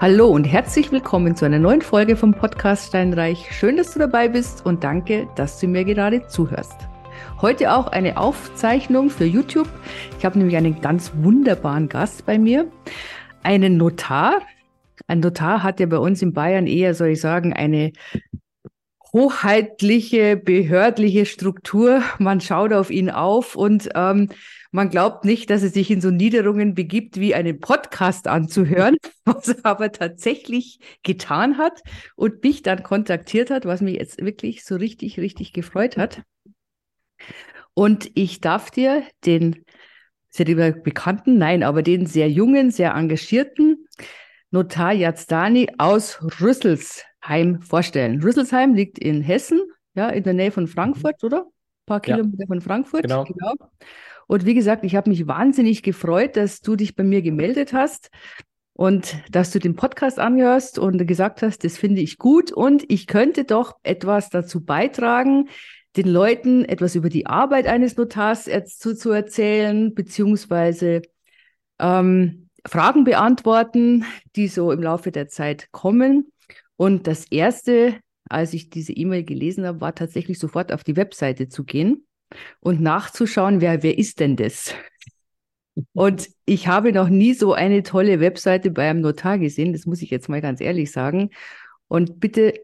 Hallo und herzlich willkommen zu einer neuen Folge vom Podcast Steinreich. Schön, dass du dabei bist und danke, dass du mir gerade zuhörst. Heute auch eine Aufzeichnung für YouTube. Ich habe nämlich einen ganz wunderbaren Gast bei mir, einen Notar. Ein Notar hat ja bei uns in Bayern eher, soll ich sagen, eine hoheitliche, behördliche Struktur. Man schaut auf ihn auf und ähm, man glaubt nicht, dass er sich in so Niederungen begibt, wie einen Podcast anzuhören, was er aber tatsächlich getan hat und mich dann kontaktiert hat, was mich jetzt wirklich so richtig, richtig gefreut hat. Und ich darf dir den sehr lieber bekannten, nein, aber den sehr jungen, sehr engagierten Notar Jazdani aus Rüsselsheim vorstellen. Rüsselsheim liegt in Hessen, ja, in der Nähe von Frankfurt, oder? Ein paar Kilometer ja. von Frankfurt. Genau. genau. Und wie gesagt, ich habe mich wahnsinnig gefreut, dass du dich bei mir gemeldet hast und dass du den Podcast anhörst und gesagt hast, das finde ich gut und ich könnte doch etwas dazu beitragen, den Leuten etwas über die Arbeit eines Notars zu, zu erzählen, beziehungsweise ähm, Fragen beantworten, die so im Laufe der Zeit kommen. Und das Erste, als ich diese E-Mail gelesen habe, war tatsächlich sofort auf die Webseite zu gehen und nachzuschauen, wer, wer ist denn das? Und ich habe noch nie so eine tolle Webseite bei einem Notar gesehen, das muss ich jetzt mal ganz ehrlich sagen. Und bitte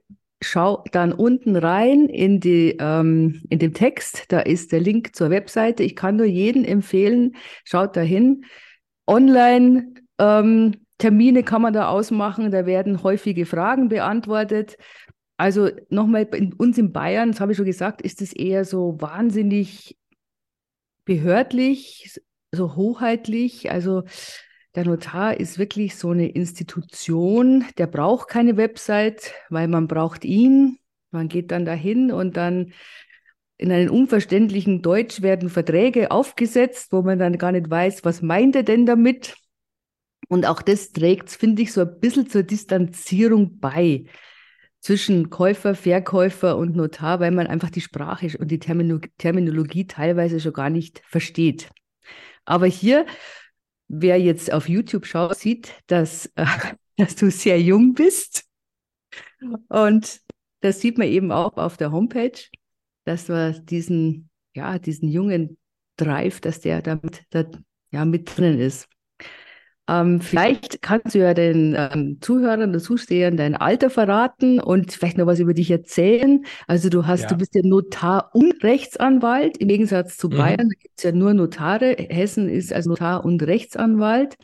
schau dann unten rein in, die, ähm, in dem Text, da ist der Link zur Webseite. Ich kann nur jedem empfehlen, schaut dahin. Online ähm, Termine kann man da ausmachen, da werden häufige Fragen beantwortet. Also nochmal, bei uns in Bayern, das habe ich schon gesagt, ist es eher so wahnsinnig behördlich, so hoheitlich. Also der Notar ist wirklich so eine Institution, der braucht keine Website, weil man braucht ihn. Man geht dann dahin und dann in einem unverständlichen Deutsch werden Verträge aufgesetzt, wo man dann gar nicht weiß, was meint er denn damit. Und auch das trägt, finde ich, so ein bisschen zur Distanzierung bei zwischen Käufer, Verkäufer und Notar, weil man einfach die Sprache und die Terminologie teilweise schon gar nicht versteht. Aber hier, wer jetzt auf YouTube schaut, sieht, dass, äh, dass du sehr jung bist. Und das sieht man eben auch auf der Homepage, dass man diesen, ja, diesen jungen Drive, dass der damit da, ja, mit drin ist. Ähm, vielleicht kannst du ja den ähm, Zuhörern und Zustehern dein Alter verraten und vielleicht noch was über dich erzählen. Also du hast, ja. du bist ja Notar und Rechtsanwalt im Gegensatz zu mhm. Bayern. Da gibt es ja nur Notare. Hessen ist als Notar und Rechtsanwalt.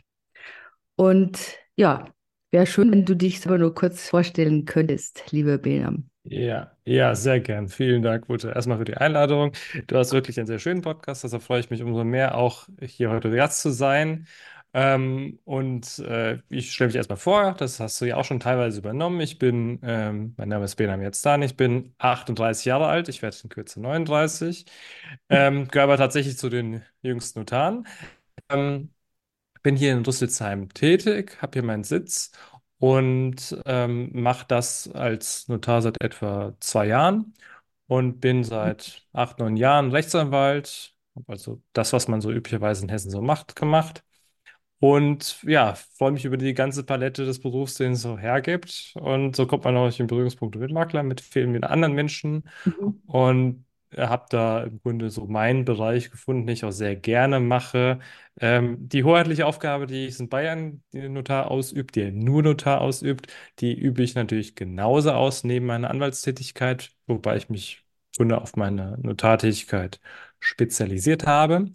Und ja, wäre schön, wenn du dich aber nur kurz vorstellen könntest, lieber Benam. Ja, ja, sehr gern. Vielen Dank, Ute, erstmal für die Einladung. Du hast wirklich einen sehr schönen Podcast, deshalb freue ich mich umso mehr, auch hier heute Gast zu sein. Ähm, und äh, ich stelle mich erstmal vor, das hast du ja auch schon teilweise übernommen. Ich bin, ähm, mein Name ist Benam Yazdani, ich bin 38 Jahre alt, ich werde in Kürze 39, ähm, gehöre aber tatsächlich zu den jüngsten Notaren. Ähm, bin hier in Rüsselsheim tätig, habe hier meinen Sitz und ähm, mache das als Notar seit etwa zwei Jahren und bin seit acht, neun Jahren Rechtsanwalt, also das, was man so üblicherweise in Hessen so macht, gemacht. Und ja, freue mich über die ganze Palette des Berufs, den es so hergibt. Und so kommt man auch in Berührungspunkte mit Makler, mit vielen, anderen Menschen. Mhm. Und habe da im Grunde so meinen Bereich gefunden, den ich auch sehr gerne mache. Ähm, die hoheitliche Aufgabe, die ich in Bayern, die Notar ausübt, die nur Notar ausübt, die übe ich natürlich genauso aus neben meiner Anwaltstätigkeit, wobei ich mich Grunde auf meine Notartätigkeit spezialisiert habe.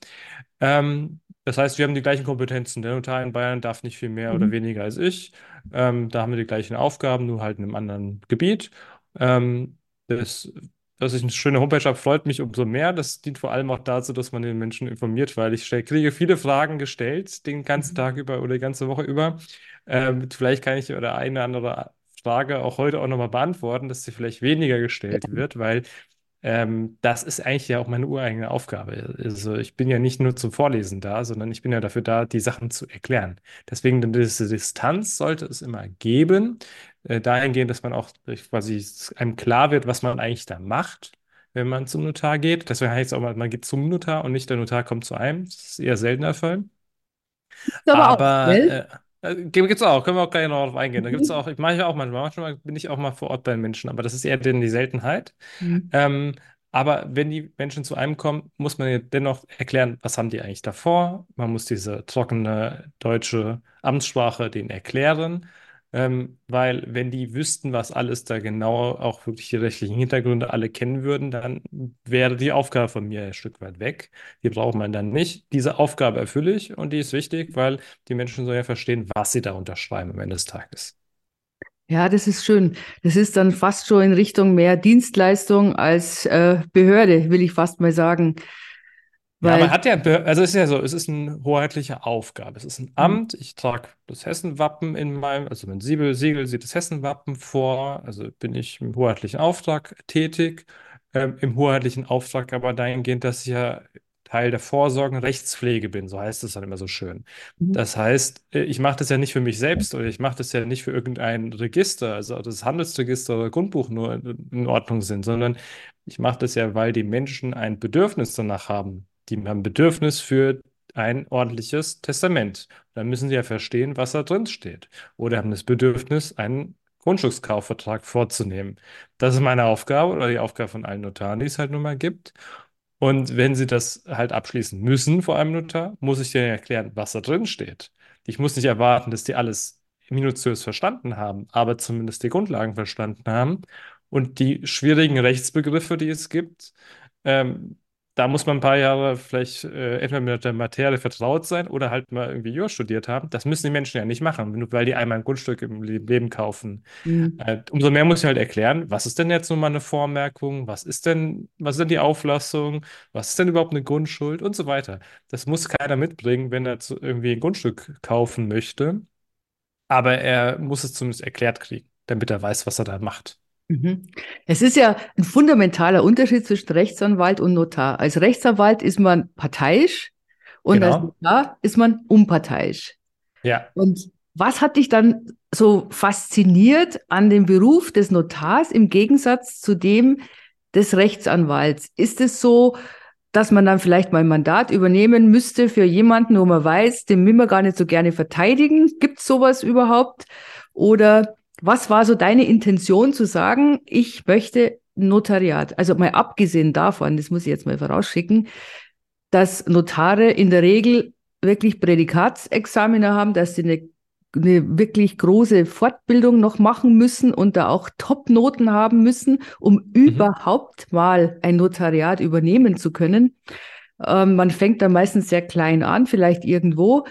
Ähm, das heißt, wir haben die gleichen Kompetenzen. Der Notar in Bayern darf nicht viel mehr oder mhm. weniger als ich. Ähm, da haben wir die gleichen Aufgaben, nur halt in einem anderen Gebiet. Ähm, das, dass ich eine schöne Homepage habe, freut mich umso mehr. Das dient vor allem auch dazu, dass man den Menschen informiert, weil ich kriege viele Fragen gestellt, den ganzen mhm. Tag über oder die ganze Woche über. Ähm, vielleicht kann ich oder eine andere Frage auch heute auch nochmal beantworten, dass sie vielleicht weniger gestellt wird, weil ähm, das ist eigentlich ja auch meine ureigene Aufgabe. Also ich bin ja nicht nur zum Vorlesen da, sondern ich bin ja dafür da, die Sachen zu erklären. Deswegen diese Distanz sollte es immer geben, äh, dahingehend, dass man auch quasi einem klar wird, was man eigentlich da macht, wenn man zum Notar geht. Deswegen heißt es auch mal, man geht zum Notar und nicht der Notar kommt zu einem. Das ist eher seltener Fall. aber, aber auch, äh, gibt es auch, können wir auch gleich noch drauf eingehen. Da gibt es Mhm. auch, ich mache ich auch manchmal, manchmal bin ich auch mal vor Ort bei den Menschen, aber das ist eher denn die Seltenheit. Mhm. Ähm, aber wenn die Menschen zu einem kommen, muss man dennoch erklären, was haben die eigentlich davor? Man muss diese trockene deutsche Amtssprache denen erklären, ähm, weil wenn die wüssten, was alles da genau, auch wirklich die rechtlichen Hintergründe alle kennen würden, dann wäre die Aufgabe von mir ein Stück weit weg. Die braucht man dann nicht. Diese Aufgabe erfülle ich und die ist wichtig, weil die Menschen sollen ja verstehen, was sie da unterschreiben am Ende des Tages. Ja, das ist schön. Das ist dann fast schon in Richtung mehr Dienstleistung als äh, Behörde, will ich fast mal sagen. Ja, man hat ja, also es ist ja so, es ist eine hoheitliche Aufgabe. Es ist ein Mhm. Amt. Ich trage das Hessenwappen in meinem, also mein Siegel, Siegel sieht das Hessenwappen vor. Also bin ich im hoheitlichen Auftrag tätig. Ähm, im hoheitlichen Auftrag aber dahingehend, dass ich ja Teil der Vorsorge und Rechtspflege bin. So heißt es dann immer so schön. Mhm. Das heißt, äh, ich mache das ja nicht für mich selbst oder ich mache das ja nicht für irgendein Register, also das Handelsregister oder Grundbuch nur in Ordnung sind, sondern ich mache das ja, weil die Menschen ein Bedürfnis danach haben. Die haben Bedürfnis für ein ordentliches Testament. Dann müssen sie ja verstehen, was da drin steht. Oder haben das Bedürfnis, einen Grundstückskaufvertrag vorzunehmen. Das ist meine Aufgabe oder die Aufgabe von allen Notaren, die es halt nun mal gibt. Und wenn sie das halt abschließen müssen vor einem Notar, muss ich denen erklären, was da drin steht. Ich muss nicht erwarten, dass die alles minutiös verstanden haben, aber zumindest die Grundlagen verstanden haben. Und die schwierigen Rechtsbegriffe, die es gibt, ähm, da muss man ein paar Jahre vielleicht äh, entweder mit der Materie vertraut sein oder halt mal irgendwie Jura studiert haben. Das müssen die Menschen ja nicht machen, weil die einmal ein Grundstück im Le- Leben kaufen. Mhm. Äh, umso mehr muss ich halt erklären, was ist denn jetzt nun mal eine Vormerkung, was ist denn, was ist denn die Auflassung, was ist denn überhaupt eine Grundschuld und so weiter. Das muss keiner mitbringen, wenn er zu, irgendwie ein Grundstück kaufen möchte, aber er muss es zumindest erklärt kriegen, damit er weiß, was er da macht. Mhm. Es ist ja ein fundamentaler Unterschied zwischen Rechtsanwalt und Notar. Als Rechtsanwalt ist man parteiisch und als Genau. Notar ist man unparteiisch. Ja. Und was hat dich dann so fasziniert an dem Beruf des Notars im Gegensatz zu dem des Rechtsanwalts? Ist es so, dass man dann vielleicht mal ein Mandat übernehmen müsste für jemanden, wo man weiß, den will man gar nicht so gerne verteidigen? Gibt es sowas überhaupt? Oder was war so deine Intention zu sagen, ich möchte Notariat? Also mal abgesehen davon, das muss ich jetzt mal vorausschicken, dass Notare in der Regel wirklich Prädikatsexamina haben, dass sie eine, eine wirklich große Fortbildung noch machen müssen und da auch Top-Noten haben müssen, um überhaupt mal ein Notariat übernehmen zu können. Ähm, man fängt da meistens sehr klein an, vielleicht irgendwo,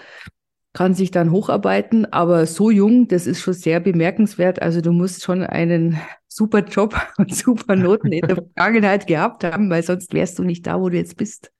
kann sich dann hocharbeiten, aber so jung, das ist schon sehr bemerkenswert. Also du musst schon einen super Job und super Noten in der Vergangenheit gehabt haben, weil sonst wärst du nicht da, wo du jetzt bist.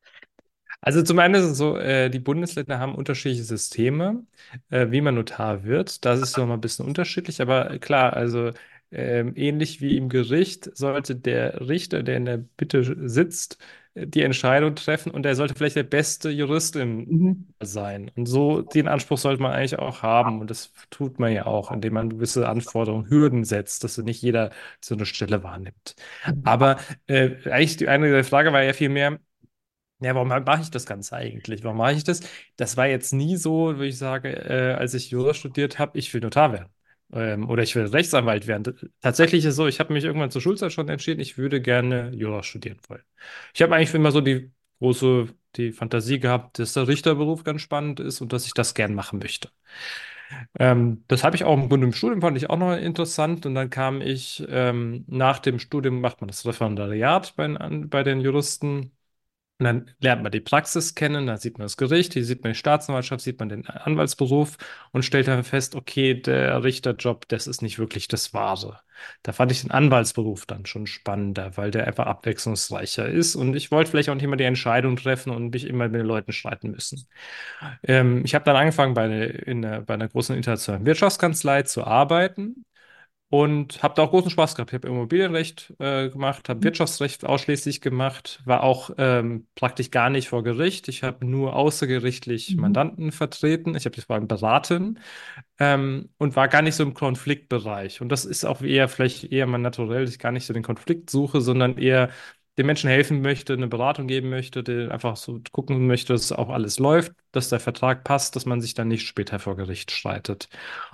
Also zum einen ist es so, äh, die Bundesländer haben unterschiedliche Systeme, äh, wie man Notar wird. Das ist noch mal ein bisschen unterschiedlich, aber klar, also ähm, ähnlich wie im Gericht sollte der Richter, der in der Bitte sitzt, äh, die Entscheidung treffen und er sollte vielleicht der beste Jurist im Mhm. sein. Und so den Anspruch sollte man eigentlich auch haben und das tut man ja auch, indem man gewisse Anforderungen, Hürden setzt, dass nicht jeder so eine Stelle wahrnimmt. Aber äh, eigentlich die eine Frage war ja viel mehr, ja, warum mache ich das Ganze eigentlich? Warum mache ich das? Das war jetzt nie so, wie ich sage, äh, als ich Jura studiert habe, ich will Notar werden. Ähm, oder ich will Rechtsanwalt werden. Tatsächlich ist es so, ich habe mich irgendwann zur Schulzeit schon entschieden, ich würde gerne Jura studieren wollen. Ich habe eigentlich immer so die große, die Fantasie gehabt, dass der Richterberuf ganz spannend ist und dass ich das gern machen möchte. Ähm, das habe ich auch im Grunde im Studium fand ich auch noch interessant. Und dann kam ich, ähm, nach dem Studium macht man das Referendariat bei, bei den Juristen. Und dann lernt man die Praxis kennen, dann sieht man das Gericht, hier sieht man die Staatsanwaltschaft, sieht man den Anwaltsberuf und stellt dann fest, okay, der Richterjob, das ist nicht wirklich das Wahre. Da fand ich den Anwaltsberuf dann schon spannender, weil der einfach abwechslungsreicher ist und ich wollte vielleicht auch nicht immer die Entscheidung treffen und nicht immer mit den Leuten streiten müssen. Ähm, ich habe dann angefangen, bei, einer- in einer, bei einer großen internationalen Wirtschaftskanzlei zu arbeiten. Und habe da auch großen Spaß gehabt. Ich habe Immobilienrecht äh, gemacht, habe Wirtschaftsrecht ausschließlich gemacht, war auch ähm, praktisch gar nicht vor Gericht. Ich habe nur außergerichtlich Mhm. Mandanten vertreten. Ich habe die vor allem beraten ähm, und war gar nicht so im Konfliktbereich. Und das ist auch eher vielleicht eher mein Naturell, dass ich gar nicht so den Konflikt suche, sondern eher den Menschen helfen möchte, eine Beratung geben möchte, der einfach so gucken möchte, dass auch alles läuft, dass der Vertrag passt, dass man sich dann nicht später vor Gericht streitet.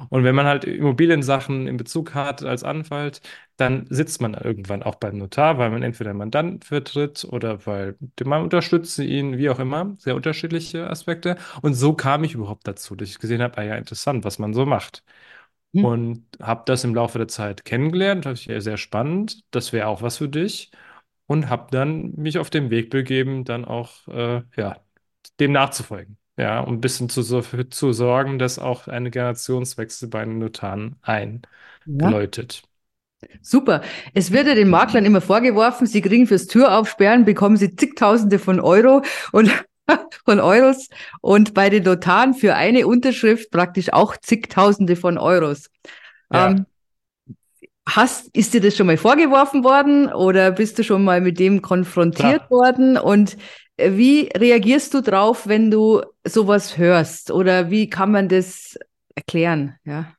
Und wenn man halt Immobiliensachen in Bezug hat als Anwalt, dann sitzt man irgendwann auch beim Notar, weil man entweder Mandanten vertritt oder weil man unterstützt ihn, wie auch immer, sehr unterschiedliche Aspekte. Und so kam ich überhaupt dazu, dass ich gesehen habe, ah ja, interessant, was man so macht. Hm. Und habe das im Laufe der Zeit kennengelernt, das ist sehr spannend, das wäre auch was für dich und habe dann mich auf den Weg begeben, dann auch äh, ja, dem nachzufolgen. Ja, um ein bisschen zu, zu sorgen, dass auch eine Generationswechsel bei den Notaren Ja, einläutet. super. Es wird ja den Maklern immer vorgeworfen, sie kriegen fürs Türaufsperren, bekommen sie zigtausende von Euro und von Euros und bei den Notaren für eine Unterschrift praktisch auch zigtausende von Euros. Ähm, Ja, Hast, ist dir das schon mal vorgeworfen worden oder bist du schon mal mit dem konfrontiert klar. worden? Und äh, wie reagierst du drauf, wenn du sowas hörst? Oder wie kann man das erklären? Ja.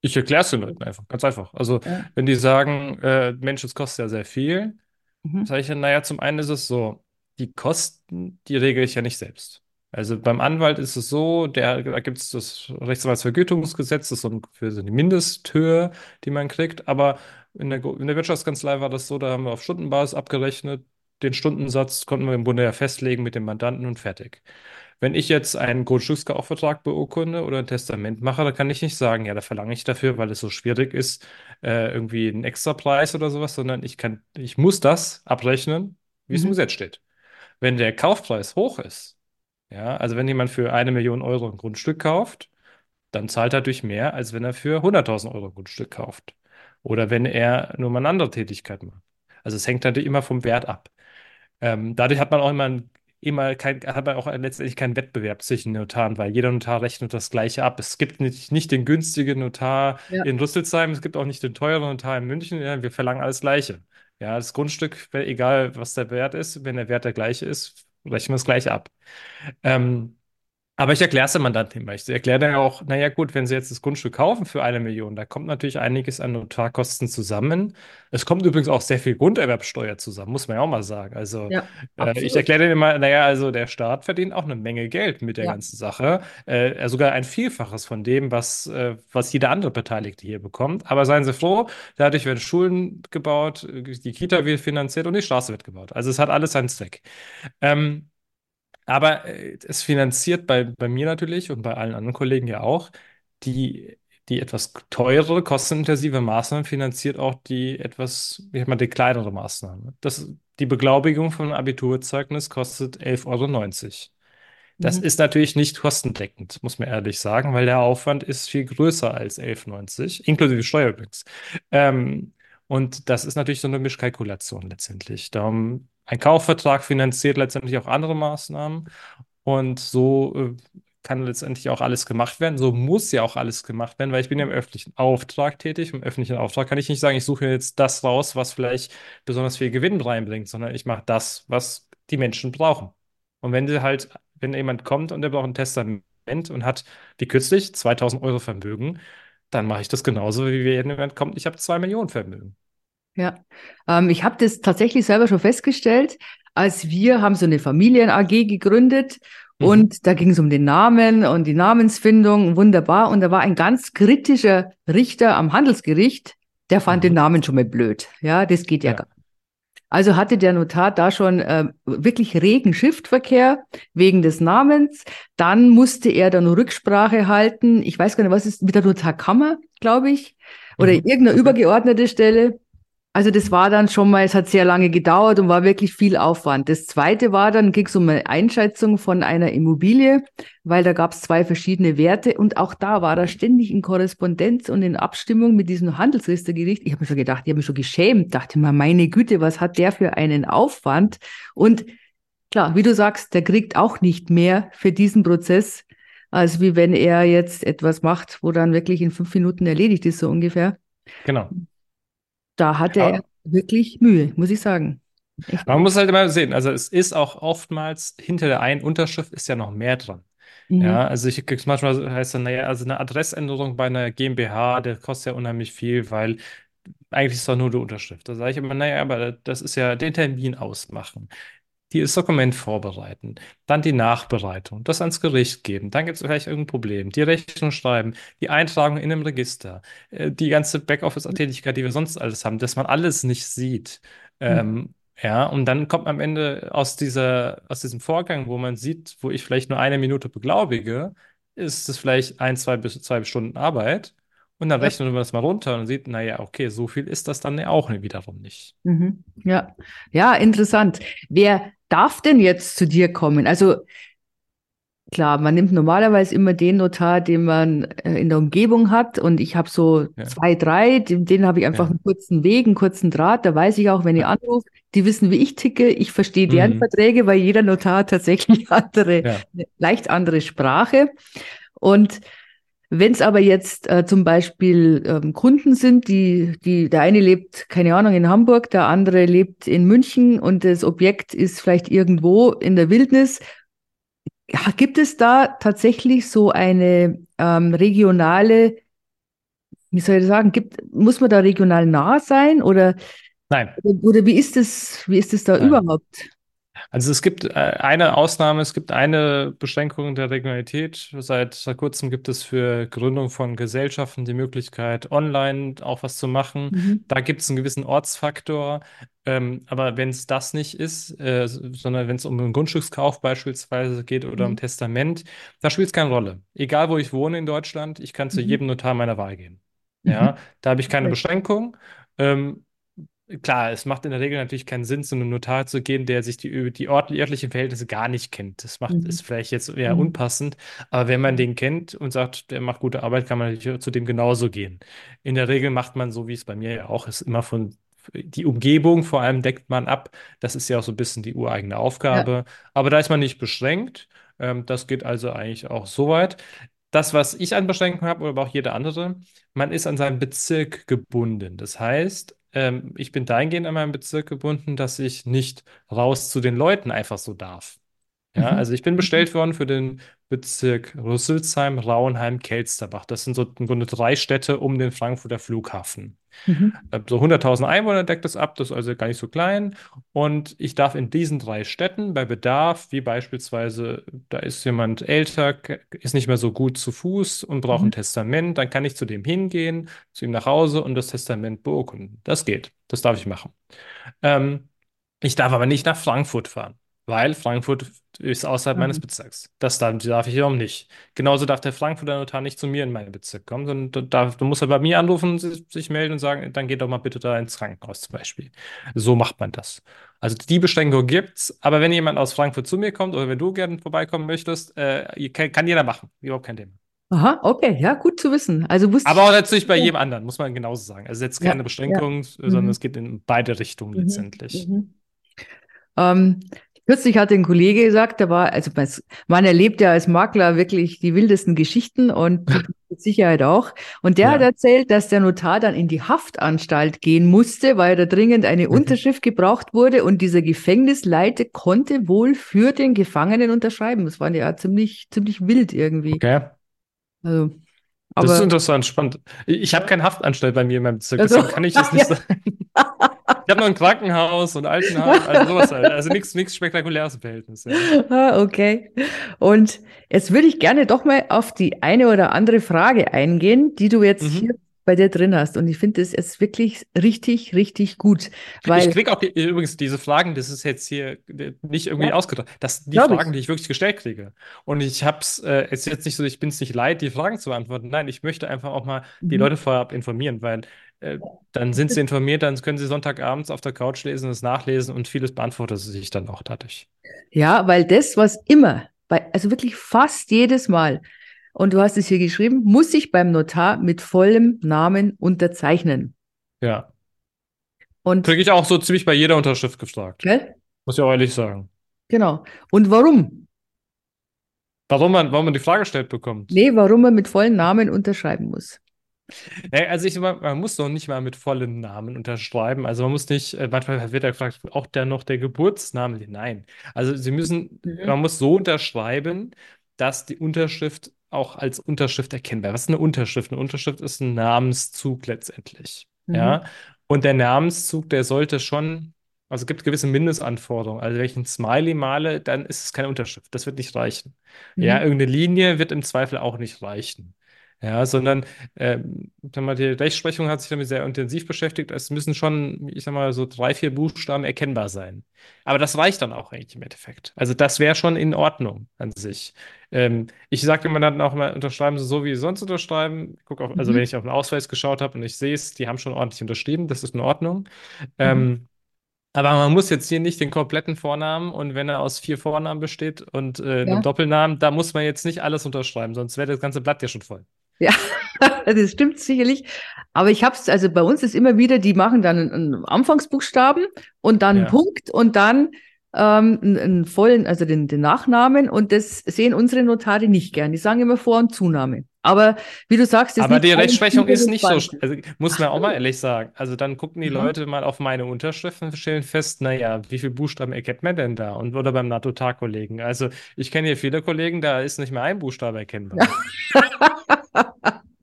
Ich erkläre es den Leuten einfach, ganz einfach. Also, Ja. wenn die sagen, äh, Mensch, es kostet ja sehr viel, Mhm. sage ich dann, naja, zum einen ist es so, die Kosten, die regle ich ja nicht selbst. Also beim Anwalt ist es so, der, da gibt es das Rechtsanwaltsvergütungsgesetz, das ist so ein- für so eine Mindesthöhe, die man kriegt. Aber in der, in der Wirtschaftskanzlei war das so, da haben wir auf Stundenbasis abgerechnet. Den Stundensatz konnten wir im Grunde ja festlegen mit dem Mandanten und fertig. Wenn ich jetzt einen Grundstückskaufvertrag beurkunde oder ein Testament mache, dann kann ich nicht sagen, ja, da verlange ich dafür, weil es so schwierig ist, äh, irgendwie einen Extrapreis oder sowas, sondern ich kann, ich muss das abrechnen, wie es im Mhm. Gesetz steht. Wenn der Kaufpreis hoch ist, ja, also wenn jemand für eine Million Euro ein Grundstück kauft, dann zahlt er durch mehr, als wenn er für 100.000 Euro ein Grundstück kauft. Oder wenn er nur mal eine andere Tätigkeit macht. Also es hängt natürlich immer vom Wert ab. Ähm, dadurch hat man auch immer, ein, immer kein, hat man auch letztendlich keinen Wettbewerb zwischen Notaren, weil jeder Notar rechnet das Gleiche ab. Es gibt nicht, nicht den günstigen Notar Ja. in Rüsselsheim, es gibt auch nicht den teuren Notar in München. Ja, wir verlangen alles Gleiche. Ja, das Grundstück, egal was der Wert ist, wenn der Wert der gleiche ist, rechnen wir das Gleiche ab. Ähm, aber ich erkläre es dem Mandanten immer. Ich erkläre dann auch, naja gut, wenn Sie jetzt das Grundstück kaufen für eine Million, da kommt natürlich einiges an Notarkosten zusammen. Es kommt übrigens auch sehr viel Grunderwerbsteuer zusammen, muss man ja auch mal sagen. Also Ja, äh, ich erkläre dann immer, naja, also der Staat verdient auch eine Menge Geld mit der Ja. ganzen Sache. Äh, sogar ein Vielfaches von dem, was, äh, was jeder andere Beteiligte hier bekommt. Aber seien Sie froh, dadurch werden Schulen gebaut, die Kita wird finanziert und die Straße wird gebaut. Also es hat alles seinen Zweck. Ähm, aber äh, es finanziert bei, bei mir natürlich und bei allen anderen Kollegen ja auch die, die etwas teurere, kostenintensive Maßnahme finanziert auch die etwas, ich sag mal, die kleinere Maßnahme. Das, die Beglaubigung von Abiturzeugnis kostet 11,90 Euro. Das Mhm. ist natürlich nicht kostendeckend, muss man ehrlich sagen, weil der Aufwand ist viel größer als 11,90, inklusive Steuer übrigens. Ähm, und das ist natürlich so eine Mischkalkulation letztendlich. Darum, ein Kaufvertrag finanziert letztendlich auch andere Maßnahmen und so äh, kann letztendlich auch alles gemacht werden. So muss ja auch alles gemacht werden, weil ich bin ja im öffentlichen Auftrag tätig. Im öffentlichen Auftrag kann ich nicht sagen, ich suche jetzt das raus, was vielleicht besonders viel Gewinn reinbringt, sondern ich mache das, was die Menschen brauchen. Und wenn sie halt, wenn jemand kommt und der braucht ein Testament und hat, wie kürzlich, 2000 Euro Vermögen, dann mache ich das genauso, wie wenn jemand kommt, ich habe 2 Millionen Vermögen. Ja, ähm, ich habe das tatsächlich selber schon festgestellt, als wir haben so eine Familien-AG gegründet Mhm. und da ging es um den Namen und die Namensfindung, wunderbar. Und da war ein ganz kritischer Richter am Handelsgericht, der fand den Mhm. Namen schon mal blöd. Ja, das geht ja Ja. gar nicht. Also hatte der Notar da schon äh, wirklich regen Schriftverkehr wegen des Namens. Dann musste er dann Rücksprache halten. Ich weiß gar nicht, was ist mit der Notarkammer, glaube ich, oder Mhm. irgendeine Okay. übergeordnete Stelle. Also das war dann schon mal, es hat sehr lange gedauert und war wirklich viel Aufwand. Das zweite war dann, ging es um eine Einschätzung von einer Immobilie, weil da gab es zwei verschiedene Werte und auch da war er ständig in Korrespondenz und in Abstimmung mit diesem Handelsrichtergericht. Ich habe mir schon gedacht, ich habe mich schon geschämt, dachte mir, meine Güte, was hat der für einen Aufwand? Und klar, wie du sagst, der kriegt auch nicht mehr für diesen Prozess, als wie wenn er jetzt etwas macht, wo dann wirklich in fünf Minuten erledigt ist, so ungefähr. Genau. Da hatte er Aber wirklich Mühe, muss ich sagen. Echt. man muss halt immer sehen, also es ist auch oftmals hinter der einen Unterschrift ist ja noch mehr dran. Mhm. Ja, also ich krieg's manchmal heißt dann, naja, also eine Adressänderung bei einer GmbH, der kostet ja unheimlich viel, weil eigentlich ist es doch nur die Unterschrift. Da sage ich immer, naja, aber das ist ja den Termin ausmachen die das Dokument vorbereiten, dann die Nachbereitung, das ans Gericht geben, dann gibt es vielleicht irgendein Problem, die Rechnung schreiben, die Eintragung in einem Register, äh, die ganze Backoffice-Tätigkeit, die wir sonst alles haben, dass man alles nicht sieht. Ähm, ja, und dann kommt man am Ende aus dieser, aus diesem Vorgang, wo man sieht, wo ich vielleicht nur eine Minute beglaubige, ist es vielleicht ein, zwei bis zwei Stunden Arbeit. Und dann Ja. rechnet man das mal runter und sieht, naja, okay, so viel ist das dann auch wiederum nicht. Mhm. Ja, ja, interessant. Wer darf denn jetzt zu dir kommen? Also klar, man nimmt normalerweise immer den Notar, den man äh, in der Umgebung hat. Und ich habe so Ja. zwei, drei, den, denen habe ich einfach Ja. einen kurzen Weg, einen kurzen Draht. Da weiß ich auch, wenn ich Ja. anrufe, die wissen, wie ich ticke. Ich verstehe deren Mhm. Verträge, weil jeder Notar tatsächlich andere, Ja. eine leicht andere Sprache. Und wenn es aber jetzt äh, zum Beispiel ähm, Kunden sind, die, die, der eine lebt, keine Ahnung, in Hamburg, der andere lebt in München und das Objekt ist vielleicht irgendwo in der Wildnis. Ja, gibt es da tatsächlich so eine ähm, regionale, wie soll ich sagen, gibt, muss man da regional nah sein oder, Nein. oder wie ist das, wie ist das da Nein. überhaupt? Also es gibt äh, eine Ausnahme, es gibt eine Beschränkung der Regionalität. Seit, seit kurzem gibt es für Gründung von Gesellschaften die Möglichkeit, online auch was zu machen. Mhm. Da gibt es einen gewissen Ortsfaktor. Ähm, aber wenn es das nicht ist, äh, sondern wenn es um einen Grundstückskauf beispielsweise geht oder um Mhm. Testament, da spielt es keine Rolle. Egal, wo ich wohne in Deutschland, ich kann zu Mhm. jedem Notar meiner Wahl gehen. Mhm. Ja, da habe ich keine. Beschränkung. Ähm, Klar, es macht in der Regel natürlich keinen Sinn, zu einem Notar zu gehen, der sich die, die örtlichen Verhältnisse gar nicht kennt. Das macht, Mhm. ist vielleicht jetzt eher Mhm. unpassend, aber wenn man den kennt und sagt, der macht gute Arbeit, kann man natürlich zu dem genauso gehen. In der Regel macht man, so wie es bei mir ja auch ist, immer von die Umgebung vor allem deckt man ab. Das ist ja auch so ein bisschen die ureigene Ja. Aufgabe. Aber da ist man nicht beschränkt. Ähm, das geht also eigentlich auch so weit. Das, was ich an Beschränkungen habe, oder aber auch jeder andere, man ist an seinen Bezirk gebunden. Das heißt, ähm, ich bin dahingehend an meinen Bezirk gebunden, dass ich nicht raus zu den Leuten einfach so darf. Ja, Mhm. also ich bin bestellt worden für den Bezirk Rüsselsheim, Rauenheim, Kelsterbach. Das sind so im Grunde drei Städte um den Frankfurter Flughafen. Mhm. Äh, So 100.000 Einwohner deckt das ab, das ist also gar nicht so klein. Und ich darf in diesen drei Städten bei Bedarf, wie beispielsweise, da ist jemand älter, ist nicht mehr so gut zu Fuß und braucht ein Mhm. Testament, dann kann ich zu dem hingehen, zu ihm nach Hause und das Testament beurkunden. Das geht, das darf ich machen. Ähm, ich darf aber nicht nach Frankfurt fahren, weil Frankfurt ist außerhalb meines Mhm. Bezirks. Das darf, darf ich wiederum nicht. Genauso darf der Frankfurter Notar nicht zu mir in meinen Bezirk kommen, sondern da darf, da muss er bei mir anrufen, sich, sich melden und sagen, dann geht doch mal bitte da ins Krankenhaus zum Beispiel. So macht man das. Also die Beschränkung gibt's, aber wenn jemand aus Frankfurt zu mir kommt oder wenn du gerne vorbeikommen möchtest, äh, kann, kann jeder machen. Überhaupt kein Thema. Aha, okay, ja, gut zu wissen. Also Aber auch natürlich bei Ja, jedem anderen, muss man genauso sagen. Also jetzt ja, keine ja. Beschränkung, sondern Mhm. es geht in beide Richtungen Mhm. letztendlich. Mhm. Ähm, kürzlich hat ein Kollege gesagt, der war, also man erlebt ja als Makler wirklich die wildesten Geschichten und mit Sicherheit auch. Und der hat Ja. erzählt, dass der Notar dann in die Haftanstalt gehen musste, weil da dringend eine Mhm. Unterschrift gebraucht wurde und dieser Gefängnisleiter konnte wohl für den Gefangenen unterschreiben. Das war ja ziemlich, ziemlich wild irgendwie. Okay. Also, Das ist aber, interessant, spannend. Ich habe keine Haftanstalt bei mir in meinem Bezirk, also, deswegen kann ich das nicht ja. sagen. Ich habe nur ein Krankenhaus und Altenheim, also sowas halt. Also nichts nichts Spektakuläres im Verhältnis, ja. Ah, okay. Und jetzt würde ich gerne doch mal auf die eine oder andere Frage eingehen, die du jetzt hier Mhm. bei dir drin hast. Und ich finde das jetzt wirklich richtig, richtig gut, Ich weil, kriege auch die, übrigens diese Fragen, das ist jetzt hier äh, nicht irgendwie ja, ausgedacht. Das sind die glaube ich. Fragen, die ich wirklich gestellt kriege. Und ich habe es äh, es ist jetzt nicht so, ich bin es nicht leid, die Fragen zu beantworten. Nein, ich möchte einfach auch mal die Mhm. Leute vorab informieren, weil äh, dann sind sie informiert, dann können sie Sonntagabends auf der Couch lesen, das nachlesen und vieles beantwortet sich dann auch dadurch. Ja, weil das, was immer, bei, also wirklich fast jedes Mal, und du hast es hier geschrieben, muss ich beim Notar mit vollem Namen unterzeichnen. Ja. Und, Kriege ich auch so ziemlich bei jeder Unterschrift gefragt. gell? Muss ich auch ehrlich sagen. Genau. Und warum? Warum man, warum man die Frage gestellt bekommt. Nee, warum man mit vollem Namen unterschreiben muss. Ja, also ich, man, man muss doch nicht mal mit vollen Namen unterschreiben. Also man muss nicht, äh, manchmal wird ja gefragt, auch der noch der Geburtsname. Nein. Also sie müssen, Mhm. man muss so unterschreiben, dass die Unterschrift auch als Unterschrift erkennbar ist. Was ist eine Unterschrift? Eine Unterschrift ist ein Namenszug letztendlich. Mhm. Ja. Und der Namenszug, der sollte schon, also es gibt gewisse Mindestanforderungen. Also wenn ich ein Smiley male, dann ist es keine Unterschrift. Das wird nicht reichen. Ja, Mhm. irgendeine Linie wird im Zweifel auch nicht reichen. Ja, sondern sag mal, die Rechtsprechung hat sich damit sehr intensiv beschäftigt. Es müssen schon, ich sag mal, so drei, vier Buchstaben erkennbar sein. Aber das reicht dann auch eigentlich im Endeffekt. Also das wäre schon in Ordnung an sich. Ähm, ich sage immer dann auch mal, unterschreiben Sie so, wie Sie sonst unterschreiben. Guck auf, also wenn Mhm. ich auf den Ausweis geschaut habe und ich sehe es, die haben schon ordentlich unterschrieben, das ist in Ordnung. Mhm. Ähm, aber man muss jetzt hier nicht den kompletten Vornamen und wenn er aus vier Vornamen besteht und äh, einem Ja. Doppelnamen, da muss man jetzt nicht alles unterschreiben, sonst wäre das ganze Blatt ja schon voll. Ja, das stimmt sicherlich. Aber ich habe es, also bei uns ist immer wieder, die machen dann einen, einen Anfangsbuchstaben und dann einen Ja. Punkt und dann ähm, einen, einen vollen, also den, den Nachnamen. Und das sehen unsere Notare nicht gern. Die sagen immer Vor- und Zunahme. Aber wie du sagst, ist Aber nicht die Rechtsprechung ist nicht so, also muss man auch mal ehrlich sagen. Also dann gucken die Aha. Leute mal auf meine Unterschriften und stellen fest, naja, wie viele Buchstaben erkennt man denn da? Und oder beim NATO-Tar-Kollegen. Also ich kenne hier viele Kollegen, da ist nicht mehr ein Buchstabe Ja.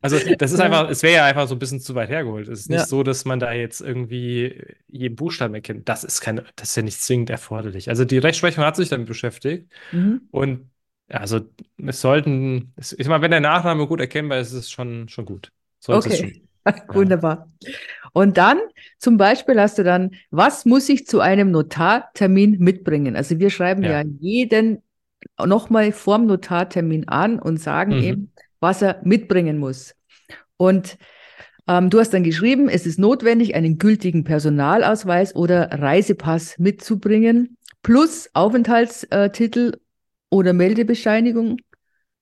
Also das ist einfach, es wäre ja einfach so ein bisschen zu weit hergeholt. Es ist nicht Ja. so, dass man da jetzt irgendwie jeden Buchstaben erkennt. Das ist keine, das ist ja nicht zwingend erforderlich. Also die Rechtsprechung hat sich damit beschäftigt Mhm. und also es sollten, ich meine, wenn der Nachname gut erkennbar ist, ist es schon, schon gut. Sollte es schon. Okay, Ja. wunderbar. Und dann zum Beispiel hast du dann, was muss ich zu einem Notartermin mitbringen? Also wir schreiben ja, Ja. jeden nochmal vorm Notartermin an und sagen Mhm. eben, was er mitbringen muss. Und ähm, du hast dann geschrieben, es ist notwendig, einen gültigen Personalausweis oder Reisepass mitzubringen, plus Aufenthaltstitel oder Meldebescheinigung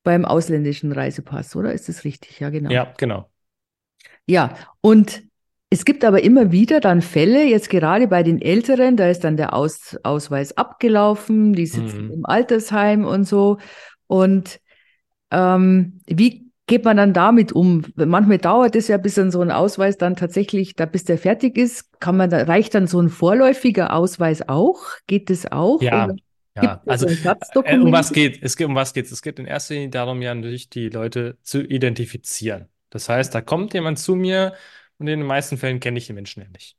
beim ausländischen Reisepass, oder? Ist das richtig? Ja, genau. Ja, genau. Ja, und es gibt aber immer wieder dann Fälle, jetzt gerade bei den Älteren, da ist dann der Aus Ausweis abgelaufen, die sitzen Mhm. im Altersheim und so. Und ähm, wie geht man dann damit um? Manchmal dauert es ja, bis dann so ein Ausweis dann tatsächlich, da bis der fertig ist, kann man da, reicht dann so ein vorläufiger Ausweis auch? Geht das auch? Ja, Oder ja. Also äh, um was geht es? Geht, um was geht's? Es geht in erster Linie darum, ja natürlich die Leute zu identifizieren. Das heißt, da kommt jemand zu mir und in den meisten Fällen kenne ich den Menschen ja nicht.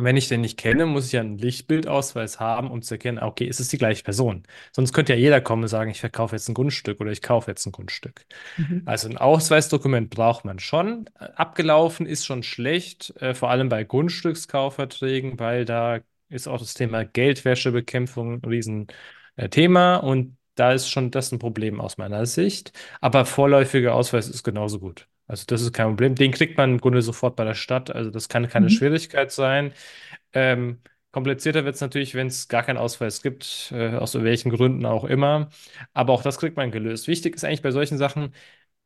Und wenn ich den nicht kenne, muss ich ja einen Lichtbildausweis haben, um zu erkennen, ah, okay, ist es die gleiche Person? Sonst könnte ja jeder kommen und sagen, ich verkaufe jetzt ein Grundstück oder ich kaufe jetzt ein Grundstück. Mhm. Also ein Ausweisdokument braucht man schon. Äh, Abgelaufen ist schon schlecht, äh, vor allem bei Grundstückskaufverträgen, weil da ist auch das Thema Geldwäschebekämpfung ein Riesenthema und da ist schon das ein Problem aus meiner Sicht. Aber vorläufiger Ausweis ist genauso gut. Also das ist kein Problem. Den kriegt man im Grunde sofort bei der Stadt. Also das kann keine Mhm. Schwierigkeit sein. Ähm, komplizierter wird es natürlich, wenn es gar keinen Ausweis gibt, äh, aus welchen Gründen auch immer. Aber auch das kriegt man gelöst. Wichtig ist eigentlich bei solchen Sachen,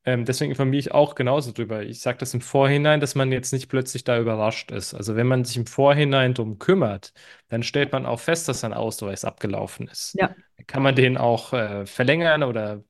ähm, deswegen informiere ich auch genauso drüber. Ich sage das im Vorhinein, dass man jetzt nicht plötzlich da überrascht ist. Also wenn man sich im Vorhinein drum kümmert, dann stellt man auch fest, dass ein Ausweis abgelaufen ist. Ja. Kann man den auch äh, verlängern oder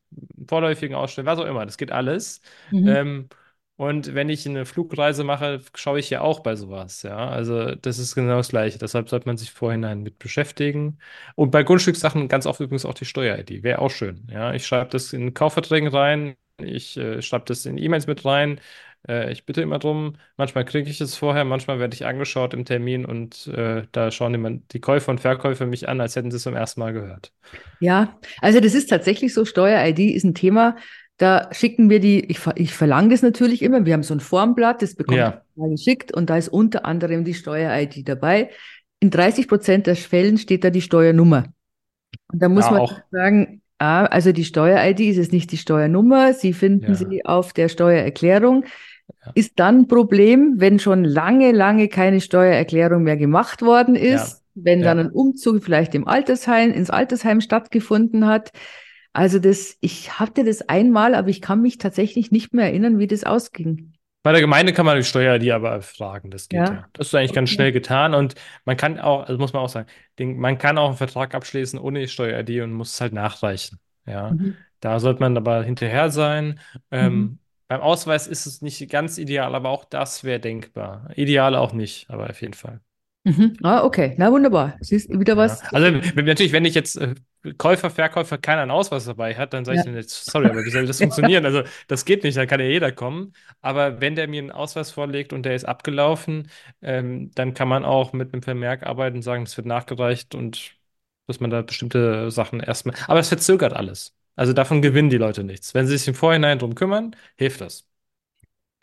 vorläufigen ausstellen, was auch immer. Das geht alles. Mhm. Ähm, und wenn ich eine Flugreise mache, schaue ich ja auch bei sowas. Ja, also das ist genau das Gleiche. Deshalb sollte man sich vorhinein mit beschäftigen. Und bei Grundstückssachen ganz oft übrigens auch die Steuer-ID. Wäre auch schön. Ja, ich schreibe das in Kaufverträgen rein. Ich äh, schreibe das in E-Mails mit rein. Äh, ich bitte immer drum. Manchmal kriege ich es vorher, manchmal werde ich angeschaut im Termin und äh, da schauen immer die Käufer und Verkäufer mich an, als hätten sie es zum ersten Mal gehört. Ja, also das ist tatsächlich so, Steuer-ID ist ein Thema, da schicken wir die, ich, ich verlange das natürlich immer, wir haben so ein Formblatt, das bekommt Ja. man geschickt und da ist unter anderem die Steuer-ID dabei. In 30 Prozent der Fällen steht da die Steuernummer. Und da muss Ja, man auch. sagen, ah, also die Steuer-ID ist es nicht die Steuernummer, Sie finden Ja. sie auf der Steuererklärung. Ja. Ist dann ein Problem, wenn schon lange, lange keine Steuererklärung mehr gemacht worden ist, wenn dann ein Umzug vielleicht im Altersheim, ins Altersheim stattgefunden hat. Also das, ich hatte das einmal, aber ich kann mich tatsächlich nicht mehr erinnern, wie das ausging. Bei der Gemeinde kann man die Steuer die aber fragen, das geht Ja. ja. Das ist eigentlich ganz Okay. schnell getan und man kann auch, also muss man auch sagen, den, man kann auch einen Vertrag abschließen ohne die Steuer-ID und muss es halt nachreichen. Ja, Mhm. da sollte man aber hinterher sein. Ähm, Mhm. beim Ausweis ist es nicht ganz ideal, aber auch das wäre denkbar. Ideal auch nicht, aber auf jeden Fall. Mhm. Ah, okay. Na, wunderbar. Siehst wieder Ja. was? Also wenn- natürlich, wenn ich jetzt äh, Käufer, Verkäufer keiner einen Ausweis dabei hat, dann sage Ja. ich dann jetzt, sorry, aber wie soll das funktionieren? Also das geht nicht, da kann ja jeder kommen. Aber wenn der mir einen Ausweis vorlegt und der ist abgelaufen, ähm, dann kann man auch mit einem Vermerk arbeiten und sagen, es wird nachgereicht und dass man da bestimmte Sachen erstmal. Aber es verzögert alles. Also davon gewinnen die Leute nichts. Wenn sie sich im Vorhinein drum kümmern, hilft das.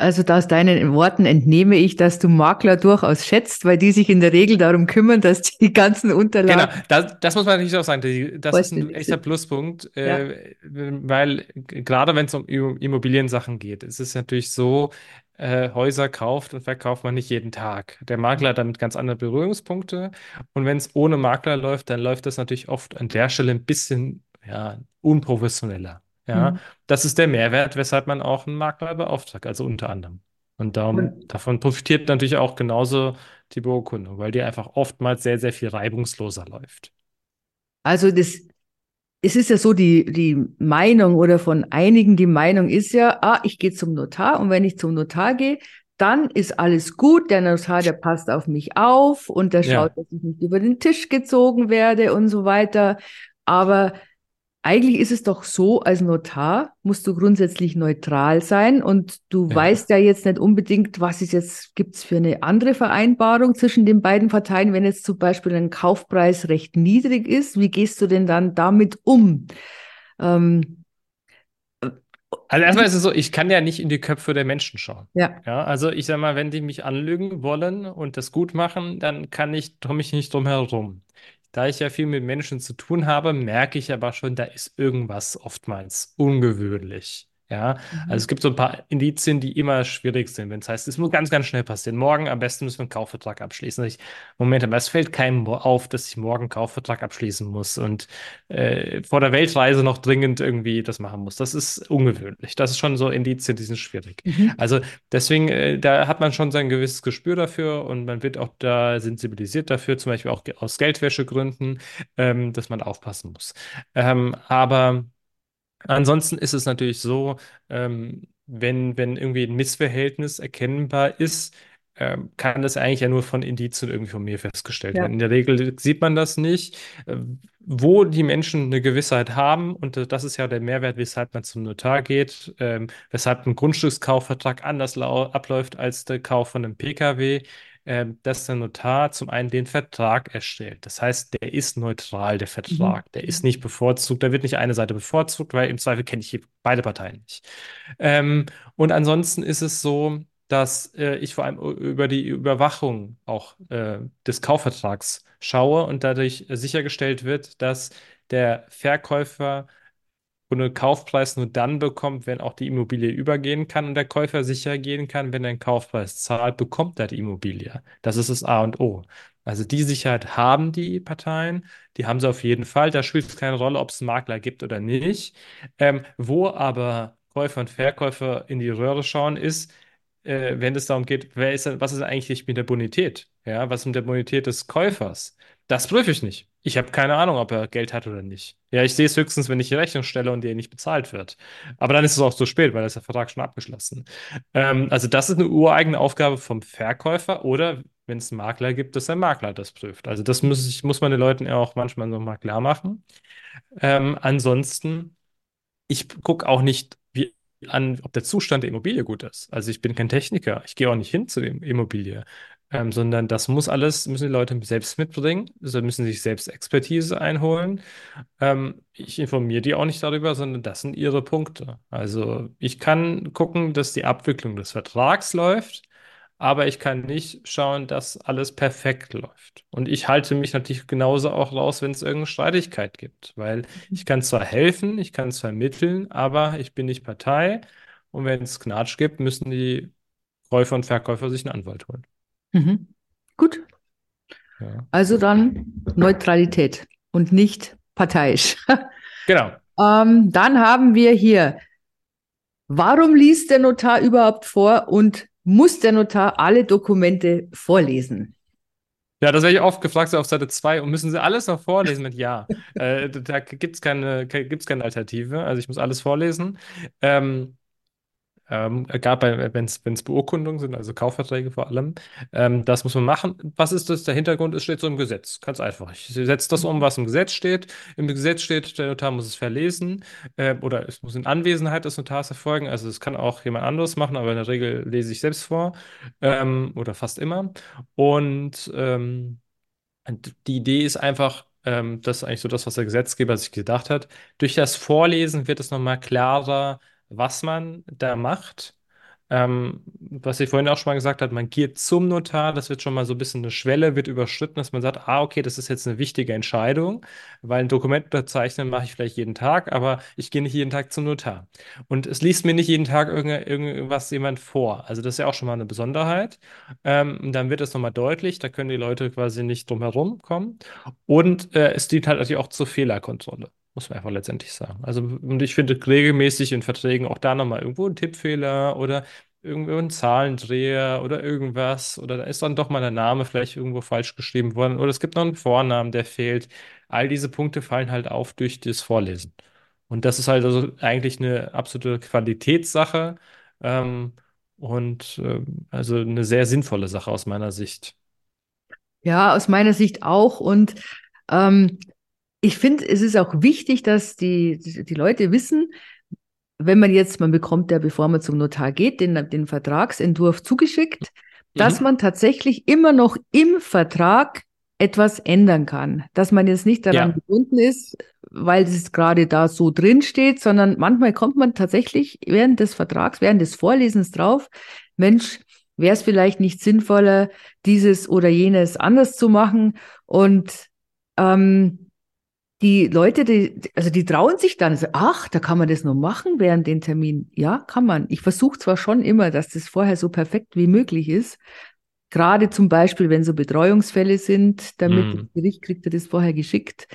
Also aus deinen Worten entnehme ich, dass du Makler durchaus schätzt, weil die sich in der Regel darum kümmern, dass die ganzen Genau, Unterlagen das, das muss man natürlich auch sagen. Das ist ein echter. Pluspunkt, Ja. äh, weil gerade wenn es um Immo- Immobiliensachen geht, ist es natürlich so, äh, Häuser kauft und verkauft man nicht jeden Tag. Der Makler hat damit ganz andere Berührungspunkte. Und wenn es ohne Makler läuft, dann läuft das natürlich oft an der Stelle ein bisschen, ja, unprofessioneller. Ja, Mhm. das ist der Mehrwert, weshalb man auch einen Makler beauftragt, also unter anderem. Und darum, Und davon profitiert natürlich auch genauso die Beurkundung, weil die einfach oftmals sehr, sehr viel reibungsloser läuft. also das, es ist ja so, die, die Meinung oder von einigen die Meinung ist ja, ah, ich gehe zum Notar und wenn ich zum Notar gehe, dann ist alles gut. Der Notar, der passt auf mich auf und der Ja, schaut, dass ich nicht über den Tisch gezogen werde und so weiter. Aber eigentlich ist es doch so, als Notar musst du grundsätzlich neutral sein und du ja. weißt ja jetzt nicht unbedingt, was ist jetzt, gibt's für eine andere Vereinbarung zwischen den beiden Parteien, wenn jetzt zum Beispiel ein Kaufpreis recht niedrig ist, wie gehst du denn dann damit um? Ähm, Also erstmal ist es so, ich kann ja nicht in die Köpfe der Menschen schauen. ja. Ja, also ich sag mal, wenn die mich anlügen wollen und das gut machen, dann kann ich, komme ich nicht drum herum. Da ich ja viel mit Menschen zu tun habe, merke ich aber schon, da ist irgendwas oftmals ungewöhnlich. Ja, also es Mhm. gibt so ein paar Indizien, die immer schwierig sind, wenn es heißt, es muss ganz, ganz schnell passieren. Morgen am besten müssen wir einen Kaufvertrag abschließen. Ich, Moment, aber es fällt keinem auf, dass ich morgen einen Kaufvertrag abschließen muss und äh, vor der Weltreise noch dringend irgendwie das machen muss. Das ist ungewöhnlich. Das ist schon so Indizien, die sind schwierig. Mhm. Also deswegen, äh, da hat man schon sein gewisses Gespür dafür und man wird auch da sensibilisiert dafür, zum Beispiel auch aus Geldwäschegründen, ähm, dass man aufpassen muss. Ähm, aber Ansonsten ist es natürlich so, ähm, wenn, wenn irgendwie ein Missverhältnis erkennbar ist, ähm, kann das eigentlich ja nur von Indizien irgendwie von mir festgestellt Ja. werden. In der Regel sieht man das nicht. Äh, wo die Menschen eine Gewissheit haben, und äh, das ist ja der Mehrwert, weshalb man zum Notar geht, ähm, weshalb ein Grundstückskaufvertrag anders abläuft als der Kauf von einem PKW, dass der Notar zum einen den Vertrag erstellt. Das heißt, der ist neutral, der Mhm. Vertrag. Der ist nicht bevorzugt, da wird nicht eine Seite bevorzugt, weil im Zweifel kenne ich beide Parteien nicht. Ähm, und ansonsten ist es so, dass äh, ich vor allem über die Überwachung auch äh, des Kaufvertrags schaue und dadurch äh, sichergestellt wird, dass der Verkäufer einen Kaufpreis nur dann bekommt, wenn auch die Immobilie übergehen kann und der Käufer sicher gehen kann, wenn er einen Kaufpreis zahlt, bekommt er die Immobilie. Das ist das A und O. Also die Sicherheit haben die Parteien, die haben sie auf jeden Fall. Da spielt es keine Rolle, ob es Makler gibt oder nicht. Ähm, wo aber Käufer und Verkäufer in die Röhre schauen, ist, äh, wenn es darum geht, wer ist, was ist eigentlich mit der Bonität? Ja, was ist mit der Bonität des Käufers? Das prüfe ich nicht. Ich habe keine Ahnung, ob er Geld hat oder nicht. Ja, ich sehe es höchstens, wenn ich die Rechnung stelle und die nicht bezahlt wird. Aber dann ist es auch zu spät, weil ist der Vertrag schon abgeschlossen. Ähm, also das ist eine ureigene Aufgabe vom Verkäufer oder wenn es einen Makler gibt, dass der Makler das prüft. Also das muss ich, muss man den Leuten ja auch manchmal noch mal klar machen. Ähm, ansonsten ich gucke auch nicht an, ob der Zustand der Immobilie gut ist. Also ich bin kein Techniker. Ich gehe auch nicht hin zu der Immobilie. Ähm, sondern das muss alles, müssen die Leute selbst mitbringen. Sie müssen sich selbst Expertise einholen. Ähm, ich informiere die auch nicht darüber, sondern das sind ihre Punkte. Also ich kann gucken, dass die Abwicklung des Vertrags läuft, aber ich kann nicht schauen, dass alles perfekt läuft. Und ich halte mich natürlich genauso auch raus, wenn es irgendeine Streitigkeit gibt, weil ich kann zwar helfen, ich kann zwar ermitteln, aber ich bin nicht Partei. Und wenn es Knatsch gibt, müssen die Käufer und Verkäufer sich einen Anwalt holen. Mhm. Gut. Ja. Also dann Neutralität und nicht parteiisch. Genau. Ähm, dann haben wir hier, warum liest der Notar überhaupt vor und muss der Notar alle Dokumente vorlesen? Ja, das werde ich oft gefragt, so auf Seite 2. Und müssen Sie alles noch vorlesen mit Ja? Äh, da gibt es keine, keine Alternative. Also ich muss alles vorlesen. Ähm, Ähm, gerade wenn es Beurkundungen sind, also Kaufverträge vor allem. Ähm, das muss man machen. Was ist das? Der Hintergrund ist, steht so im Gesetz. Ganz einfach. Ich setze das um, was im Gesetz steht. Im Gesetz steht, der Notar muss es verlesen äh, oder es muss in Anwesenheit des Notars erfolgen. Also es kann auch jemand anderes machen, aber in der Regel lese ich selbst vor ähm, oder fast immer. Und ähm, die Idee ist einfach, ähm, das ist eigentlich so das, was der Gesetzgeber sich gedacht hat. Durch das Vorlesen wird es nochmal klarer, was man da macht. Ähm, was ich vorhin auch schon mal gesagt habe, man geht zum Notar, das wird schon mal so ein bisschen eine Schwelle, wird überschritten, dass man sagt, ah, okay, das ist jetzt eine wichtige Entscheidung, weil ein Dokument unterzeichnen mache ich vielleicht jeden Tag, aber ich gehe nicht jeden Tag zum Notar. Und es liest mir nicht jeden Tag irgend, irgendwas jemand vor. Also das ist ja auch schon mal eine Besonderheit. Ähm, dann wird es nochmal deutlich, da können die Leute quasi nicht drum herum kommen. Und äh, es dient halt natürlich auch zur Fehlerkontrolle. Muss man einfach letztendlich sagen. Also, und ich finde regelmäßig in Verträgen auch da nochmal irgendwo ein Tippfehler oder irgendwo ein Zahlendreher oder irgendwas. Oder da ist dann doch mal der Name vielleicht irgendwo falsch geschrieben worden. Oder es gibt noch einen Vornamen, der fehlt. All diese Punkte fallen halt auf durch das Vorlesen. Und das ist halt also eigentlich eine absolute Qualitätssache. Ähm, und ähm, also eine sehr sinnvolle Sache aus meiner Sicht. Ja, aus meiner Sicht auch. Und ähm, ich finde, es ist auch wichtig, dass die, die Leute wissen, wenn man jetzt, man bekommt ja, bevor man zum Notar geht, den, den Vertragsentwurf zugeschickt, mhm. dass man tatsächlich immer noch im Vertrag etwas ändern kann. Dass man jetzt nicht daran ja. gebunden ist, weil es gerade da so drin steht, sondern manchmal kommt man tatsächlich während des Vertrags, während des Vorlesens drauf, Mensch, wäre es vielleicht nicht sinnvoller, dieses oder jenes anders zu machen und ähm, die Leute, die, also die trauen sich dann, so, ach, da kann man das nur machen während den Termin. Ja, kann man. Ich versuche zwar schon immer, dass das vorher so perfekt wie möglich ist. Gerade zum Beispiel, wenn so Betreuungsfälle sind, damit mm. das Gericht kriegt er das vorher geschickt,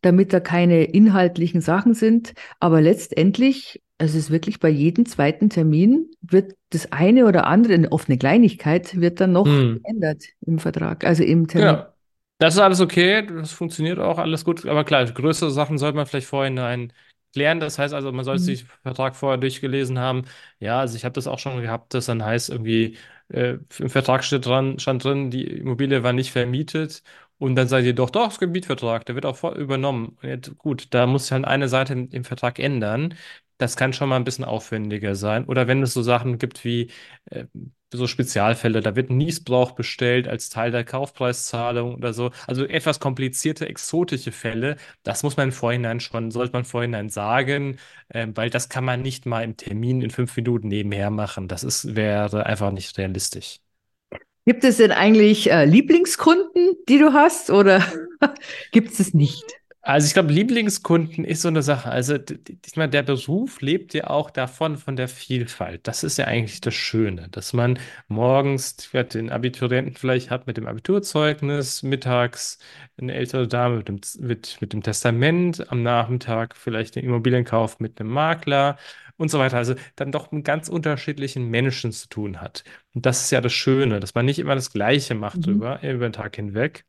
damit da keine inhaltlichen Sachen sind. Aber letztendlich, also es ist wirklich bei jedem zweiten Termin wird das eine oder andere, eine offene Kleinigkeit, wird dann noch mm. geändert im Vertrag, also im Termin. Ja. Das ist alles okay, das funktioniert auch alles gut, aber klar, größere Sachen sollte man vielleicht vorhinein klären. Das heißt also, man sollte sich Mhm. den Vertrag vorher durchgelesen haben. Ja, also ich habe das auch schon gehabt, dass dann heißt irgendwie, äh, im Vertrag steht dran, stand drin, die Immobilie war nicht vermietet. Und dann seid ihr doch, doch, es gibt Mietvertrag, der wird auch übernommen. Und jetzt, gut, da muss ich halt eine Seite im Vertrag ändern. Das kann schon mal ein bisschen aufwendiger sein. Oder wenn es so Sachen gibt wie äh, so Spezialfälle, da wird Niesbrauch bestellt als Teil der Kaufpreiszahlung oder so. Also etwas komplizierte, exotische Fälle, das muss man im Vorhinein schon, sollte man Vorhinein sagen, äh, weil das kann man nicht mal im Termin in fünf Minuten nebenher machen. Das ist, wäre einfach nicht realistisch. Gibt es denn eigentlich äh, Lieblingskunden, die du hast, oder gibt es es nicht? Also ich glaube, Lieblingskunden ist so eine Sache. Also ich meine, der Beruf lebt ja auch davon, von der Vielfalt. Das ist ja eigentlich das Schöne, dass man morgens den Abiturienten vielleicht hat mit dem Abiturzeugnis, mittags eine ältere Dame mit dem, mit, mit dem Testament, am Nachmittag vielleicht den Immobilienkauf mit einem Makler und so weiter. Also dann doch mit ganz unterschiedlichen Menschen zu tun hat. Und das ist ja das Schöne, dass man nicht immer das Gleiche macht Mhm. über, über den Tag hinweg.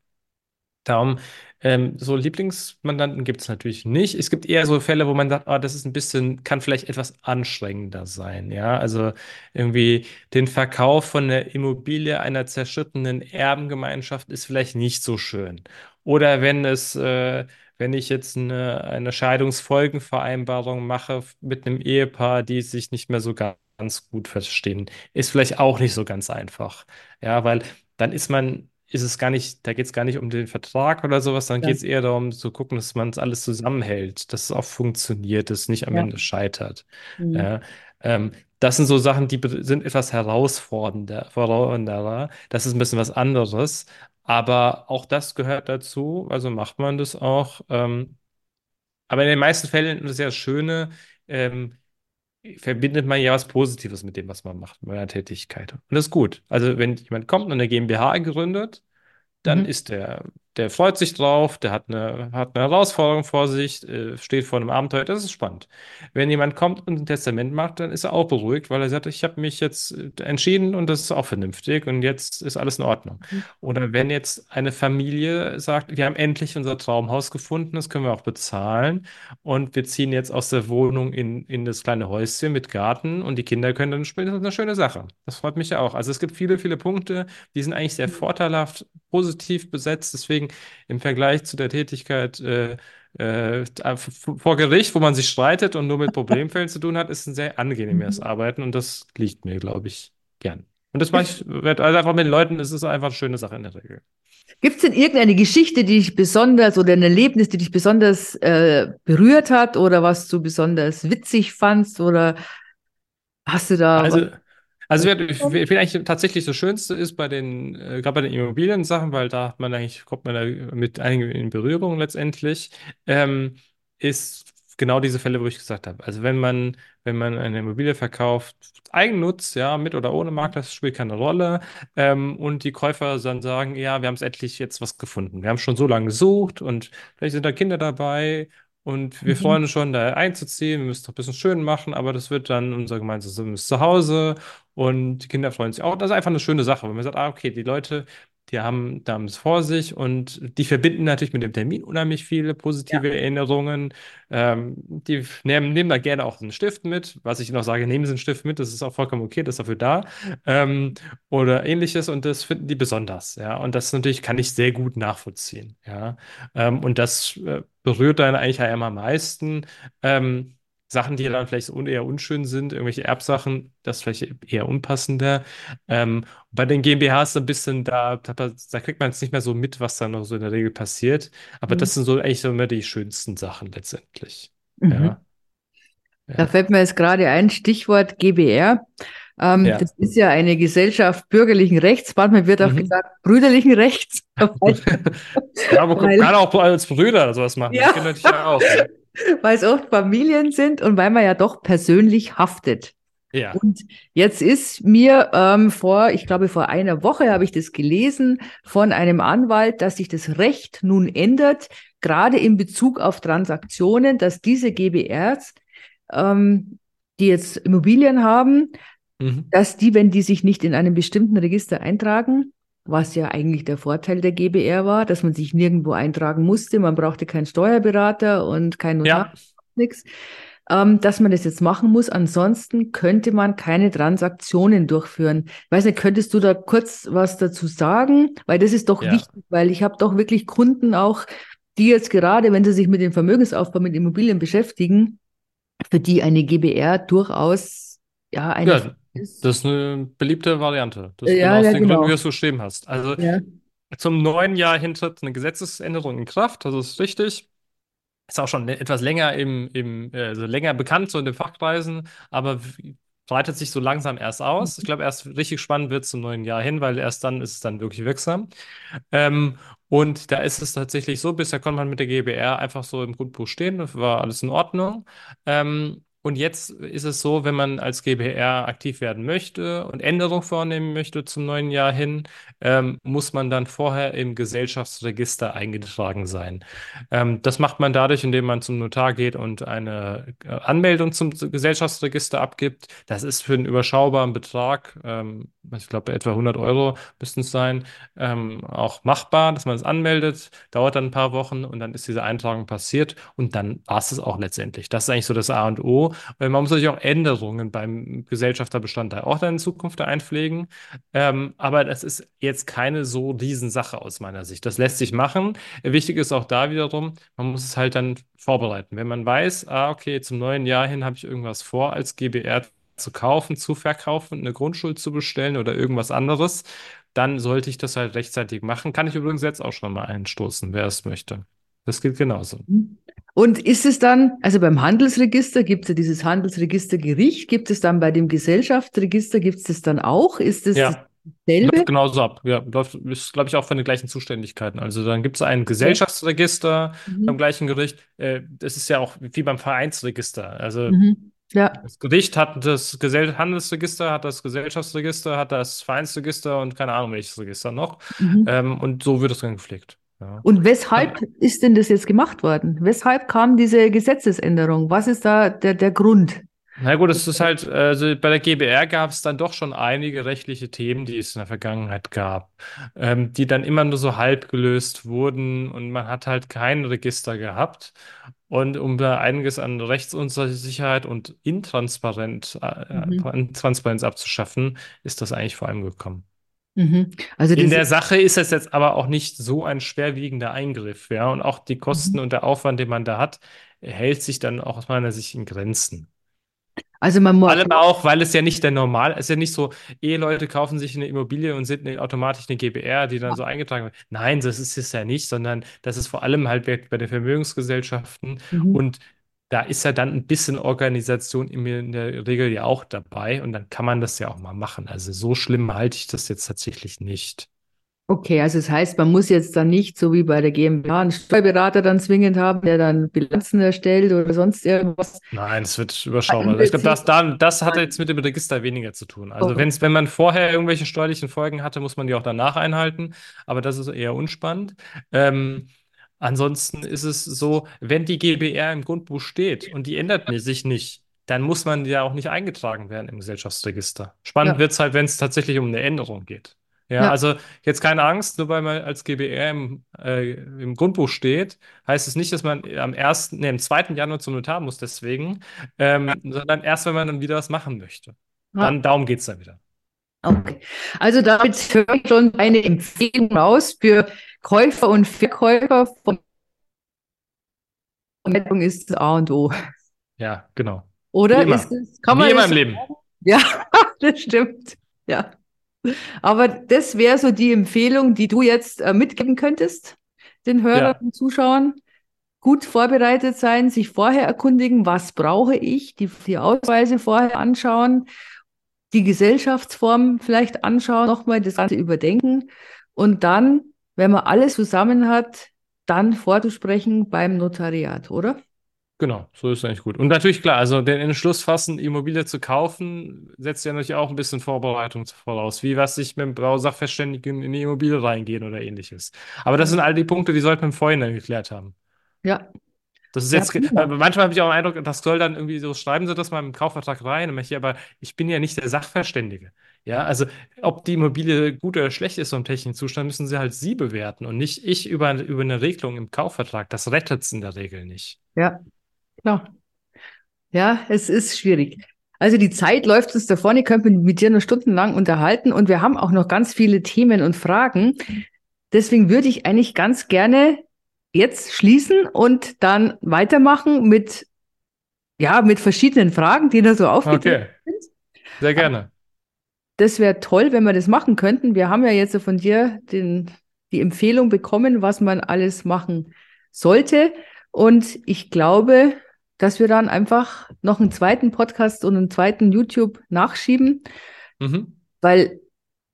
Darum, ähm, so Lieblingsmandanten gibt es natürlich nicht. Es gibt eher so Fälle, wo man sagt, ah, das ist ein bisschen, kann vielleicht etwas anstrengender sein. Ja, also irgendwie den Verkauf von der Immobilie einer zerschrittenen Erbengemeinschaft ist vielleicht nicht so schön. Oder wenn es, äh, wenn ich jetzt eine, eine Scheidungsfolgenvereinbarung mache mit einem Ehepaar, die sich nicht mehr so ganz gut verstehen, ist vielleicht auch nicht so ganz einfach. Ja, weil dann ist man ist es gar nicht, da geht es gar nicht um den Vertrag oder sowas, dann Ja, geht es eher darum zu gucken, dass man es alles zusammenhält, dass es auch funktioniert, dass es nicht am ja. Ende scheitert. Mhm. Ja, ähm, das sind so Sachen, die sind etwas herausfordernder, herausfordernder. Das ist ein bisschen was anderes. Aber auch das gehört dazu, also macht man das auch. Ähm, aber in den meisten Fällen, und das ist ja das Schöne, ähm, verbindet man ja was Positives mit dem, was man macht, mit einer Tätigkeit. Und das ist gut. Also wenn jemand kommt und eine GmbH gründet, dann Mhm. ist der der freut sich drauf, der hat eine, hat eine Herausforderung vor sich, äh, steht vor einem Abenteuer, das ist spannend. Wenn jemand kommt und ein Testament macht, dann ist er auch beruhigt, weil er sagt, ich habe mich jetzt äh, entschieden und das ist auch vernünftig und jetzt ist alles in Ordnung. Mhm. Oder wenn jetzt eine Familie sagt, wir haben endlich unser Traumhaus gefunden, das können wir auch bezahlen und wir ziehen jetzt aus der Wohnung in, in das kleine Häuschen mit Garten und die Kinder können dann spielen, das ist eine schöne Sache. Das freut mich ja auch. Also es gibt viele, viele Punkte, die sind eigentlich sehr vorteilhaft, positiv besetzt, deswegen im Vergleich zu der Tätigkeit äh, äh, vor Gericht, wo man sich streitet und nur mit Problemfällen zu tun hat, ist ein sehr angenehmes Mhm. Arbeiten und das liegt mir, glaube ich, gern. Und das mache ich also einfach mit den Leuten, es ist einfach eine schöne Sache in der Regel. Gibt es denn irgendeine Geschichte, die dich besonders oder ein Erlebnis, die dich besonders äh, berührt hat oder was du besonders witzig fandst oder hast du da was? Also, vielleicht tatsächlich das Schönste ist bei den, äh, gerade bei den Immobilien-Sachen, weil da hat man eigentlich, kommt man da mit einigen in Berührung letztendlich, ähm, ist genau diese Fälle, wo ich gesagt habe. Also wenn man, wenn man eine Immobilie verkauft, Eigennutz, ja, mit oder ohne Makler, das spielt keine Rolle, ähm, und die Käufer dann sagen, ja, wir haben es endlich jetzt was gefunden. Wir haben schon so lange gesucht und vielleicht sind da Kinder dabei und wir Mhm. freuen uns schon, da einzuziehen. Wir müssen es doch ein bisschen schön machen, aber das wird dann unser gemeinsames Zuhause und die Kinder freuen sich auch. Das ist einfach eine schöne Sache, wenn man sagt, ah, okay, die Leute, die haben, es vor sich und die verbinden natürlich mit dem Termin unheimlich viele Ja. positive Erinnerungen. Ähm, die nehmen, nehmen da gerne auch einen Stift mit. Was ich noch sage, nehmen Sie einen Stift mit, das ist auch vollkommen okay, das ist dafür da. Ähm, oder ähnliches und das finden die besonders, ja. Und das natürlich kann ich sehr gut nachvollziehen, ja. Ähm, und das äh, berührt dann eigentlich ja immer am meisten. Ähm, Sachen, die dann vielleicht eher unschön sind, irgendwelche Erbsachen, das ist vielleicht eher unpassender. Ähm, bei den GmbHs ein bisschen, da, da, da kriegt man jetzt nicht mehr so mit, was da noch so in der Regel passiert. Aber Mhm. das sind so eigentlich so immer die schönsten Sachen letztendlich. Mhm. Ja, Da fällt mir jetzt gerade ein Stichwort GBR. Ähm, ja. das ist ja eine Gesellschaft bürgerlichen Rechts, manchmal wird auch Mhm. gesagt brüderlichen Rechts, Ja, aber man kann weil, auch als Brüder sowas machen. Das ja, geht natürlich auch. Weil es oft Familien sind und weil man ja doch persönlich haftet. Ja. Und jetzt ist mir ähm, vor, ich glaube, vor einer Woche habe ich das gelesen von einem Anwalt, dass sich das Recht nun ändert, gerade in Bezug auf Transaktionen, dass diese GBRs, ähm, die jetzt Immobilien haben, Mhm. dass die, wenn die sich nicht in einem bestimmten Register eintragen, was ja eigentlich der Vorteil der GBR war, dass man sich nirgendwo eintragen musste, man brauchte keinen Steuerberater und keinen Notar, Ja, nichts, ähm, dass man das jetzt machen muss. Ansonsten könnte man keine Transaktionen durchführen. Ich weiß nicht, könntest du da kurz was dazu sagen? Weil das ist doch ja. wichtig, weil ich habe doch wirklich Kunden auch, die jetzt gerade, wenn sie sich mit dem Vermögensaufbau mit Immobilien beschäftigen, für die eine GBR durchaus ja eine Ja, ist. das ist eine beliebte Variante. Das ist Ja, genau aus ja, den Gründen, wie du genau. es geschrieben hast. Also Ja. zum neuen Jahr hin tritt eine Gesetzesänderung in Kraft, das ist richtig. Ist auch schon etwas länger im, im also länger bekannt, so in den Fachkreisen, aber breitet sich so langsam erst aus. Ich glaube, erst richtig spannend wird es zum neuen Jahr hin, weil erst dann ist es dann wirklich wirksam. Ähm, und da ist es tatsächlich so, bisher konnte man mit der GBR einfach so im Grundbuch stehen, das war alles in Ordnung. Ähm, und jetzt ist es so, wenn man als GBR aktiv werden möchte und Änderungen vornehmen möchte zum neuen Jahr hin, ähm, muss man dann vorher im Gesellschaftsregister eingetragen sein. Ähm, das macht man dadurch, indem man zum Notar geht und eine äh, Anmeldung zum Gesellschaftsregister abgibt. Das ist für einen überschaubaren Betrag, ähm, ich glaube etwa 100 Euro müssten es sein, ähm, auch machbar, dass man es anmeldet. Dauert dann ein paar Wochen und dann ist diese Eintragung passiert und dann war es es auch letztendlich. Das ist eigentlich so das A und O. Weil man muss natürlich auch Änderungen beim Gesellschafterbestandteil auch dann in Zukunft einpflegen. Ähm, aber das ist jetzt keine so Riesensache aus meiner Sicht. Das lässt sich machen. Wichtig ist auch da wiederum, man muss es halt dann vorbereiten. Wenn man weiß, ah, okay, zum neuen Jahr hin habe ich irgendwas vor, als GBR zu kaufen, zu verkaufen, eine Grundschuld zu bestellen oder irgendwas anderes, dann sollte ich das halt rechtzeitig machen. Kann ich übrigens jetzt auch schon mal einstoßen, wer es möchte. Das gilt genauso. Und ist es dann, also beim Handelsregister gibt es ja dieses Handelsregistergericht, gibt es dann bei dem Gesellschaftsregister, gibt es das dann auch? Ist es Ja, dasselbe? läuft genauso ab. Ja, läuft, ist, glaube ich, auch von den gleichen Zuständigkeiten. Also dann gibt es ein. Gesellschaftsregister beim Mhm. gleichen Gericht. Äh, das ist ja auch wie beim Vereinsregister. Also Mhm. Ja. das Gericht hat das Gesell Handelsregister, hat das Gesellschaftsregister, hat das Vereinsregister und keine Ahnung welches Register noch. Mhm. Ähm, und so wird es dann gepflegt. Ja. Und weshalb ist denn das jetzt gemacht worden? Weshalb kam diese Gesetzesänderung? Was ist da der, der Grund? Na gut, es ist halt, also bei der GBR gab es dann doch schon einige rechtliche Themen, die es in der Vergangenheit gab, ähm, die dann immer nur so halb gelöst wurden und man hat halt kein Register gehabt. Und um da einiges an Rechtsunsicherheit und Intransparenz, äh, Mhm. Abzuschaffen, ist das eigentlich vor allem gekommen. Mhm. Also In das, der Sache ist es jetzt aber auch nicht so ein schwerwiegender Eingriff, ja. Und auch die Kosten Mhm. und der Aufwand, den man da hat, hält sich dann auch aus meiner Sicht in Grenzen. also man Vor muss, allem auch, weil es ja nicht der Normal, es ist ja nicht so, Eheleute kaufen sich eine Immobilie und sind automatisch eine GbR, die dann so eingetragen wird. Nein, das ist es ja nicht, sondern das ist vor allem halt bei bei den Vermögensgesellschaften Mhm. und da ist ja dann ein bisschen Organisation in in der Regel ja auch dabei und dann kann man das ja auch mal machen. Also so schlimm halte ich das jetzt tatsächlich nicht. Okay, also das heißt, man muss jetzt dann nicht, so wie bei der GmbH, einen Steuerberater dann zwingend haben, der dann Bilanzen erstellt oder sonst irgendwas. Nein, es wird überschaubar. Ich glaube, das, da, das hat jetzt mit dem Register weniger zu tun. Also Okay. wenn's, wenn man vorher irgendwelche steuerlichen Folgen hatte, muss man die auch danach einhalten. Aber das ist eher unspannend. Ähm, ansonsten ist es so, wenn die GbR im Grundbuch steht und die ändert sich nicht, dann muss man ja auch nicht eingetragen werden im Gesellschaftsregister. Spannend Ja, wird es halt, wenn es tatsächlich um eine Änderung geht. Ja, ja, also jetzt keine Angst, nur weil man als GbR im, äh, im Grundbuch steht, heißt es nicht, dass man am ersten, nee, am zweiten Januar zum Notar muss deswegen, ähm, sondern erst, wenn man dann wieder was machen möchte. Dann, darum geht es dann wieder. Okay. Also damit höre ich schon eine Empfehlung raus für Käufer und Verkäufer von Vermeidung ist das A und O. Ja, genau. Wie Oder immer. ist es, kann Wie man immer das im Leben. Ja, das stimmt. Ja. Aber das wäre so die Empfehlung, die du jetzt äh, mitgeben könntest, den Hörern Ja, und Zuschauern. Gut vorbereitet sein, sich vorher erkundigen, was brauche ich, die, die Ausweise vorher anschauen, die Gesellschaftsform vielleicht anschauen, nochmal das Ganze überdenken und dann, wenn man alles zusammen hat, dann vorzusprechen beim Notariat, oder? genau. So ist eigentlich gut. Und natürlich klar, also den Entschluss fassen, Immobilie zu kaufen, setzt ja natürlich auch ein bisschen Vorbereitung voraus. Wie was ich mit dem Bausachverständigen in die Immobilie reingehen oder ähnliches. Aber das sind all die Punkte, die sollten wir im Vorhinein geklärt haben. Ja, Das ist ja, jetzt, weil manchmal habe ich auch den Eindruck, das soll dann irgendwie so, schreiben Sie das mal im Kaufvertrag rein. Ich, aber ich bin ja nicht der Sachverständige. Ja, also ob die Immobilie gut oder schlecht ist vom technischen Zustand, müssen Sie halt Sie bewerten und nicht ich über, über eine Regelung im Kaufvertrag. Das rettet es in der Regel nicht. Ja, klar. Ja, es ist schwierig. Also die Zeit läuft uns davon. Ich könnte mit dir noch stundenlang unterhalten und wir haben auch noch ganz viele Themen und Fragen. Deswegen würde ich eigentlich ganz gerne jetzt schließen und dann weitermachen mit, ja, mit verschiedenen Fragen, die da so aufgetaucht Okay, sehr gerne. Das wäre toll, wenn wir das machen könnten. Wir haben ja jetzt von dir den, die Empfehlung bekommen, was man alles machen sollte. Und ich glaube, dass wir dann einfach noch einen zweiten Podcast und einen zweiten YouTube nachschieben, Mhm. weil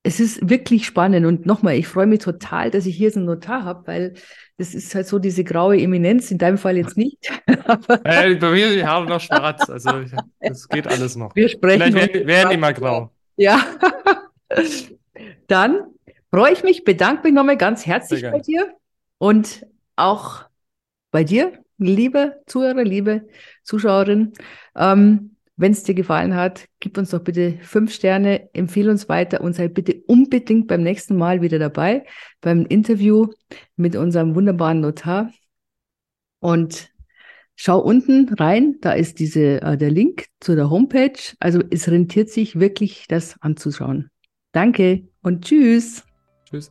es ist wirklich spannend. Und nochmal, ich freue mich total, dass ich hier so einen Notar habe, weil das ist halt so diese graue Eminenz, in deinem Fall jetzt nicht. Äh, bei mir die Haare noch schwarz, also ich, das geht alles noch. wir sprechen Vielleicht werden, werden die mal grau. Ja. Dann freue ich mich, bedanke mich nochmal ganz herzlich bei dir und auch bei dir, liebe Zuhörer, liebe Zuschauerin. Ähm, Wenn es dir gefallen hat, gib uns doch bitte fünf Sterne, empfehle uns weiter und sei bitte unbedingt beim nächsten Mal wieder dabei beim Interview mit unserem wunderbaren Notar. Und schau unten rein, da ist diese, äh, der Link zu der Homepage. Also es rentiert sich wirklich, das anzuschauen. Danke und tschüss. Tschüss.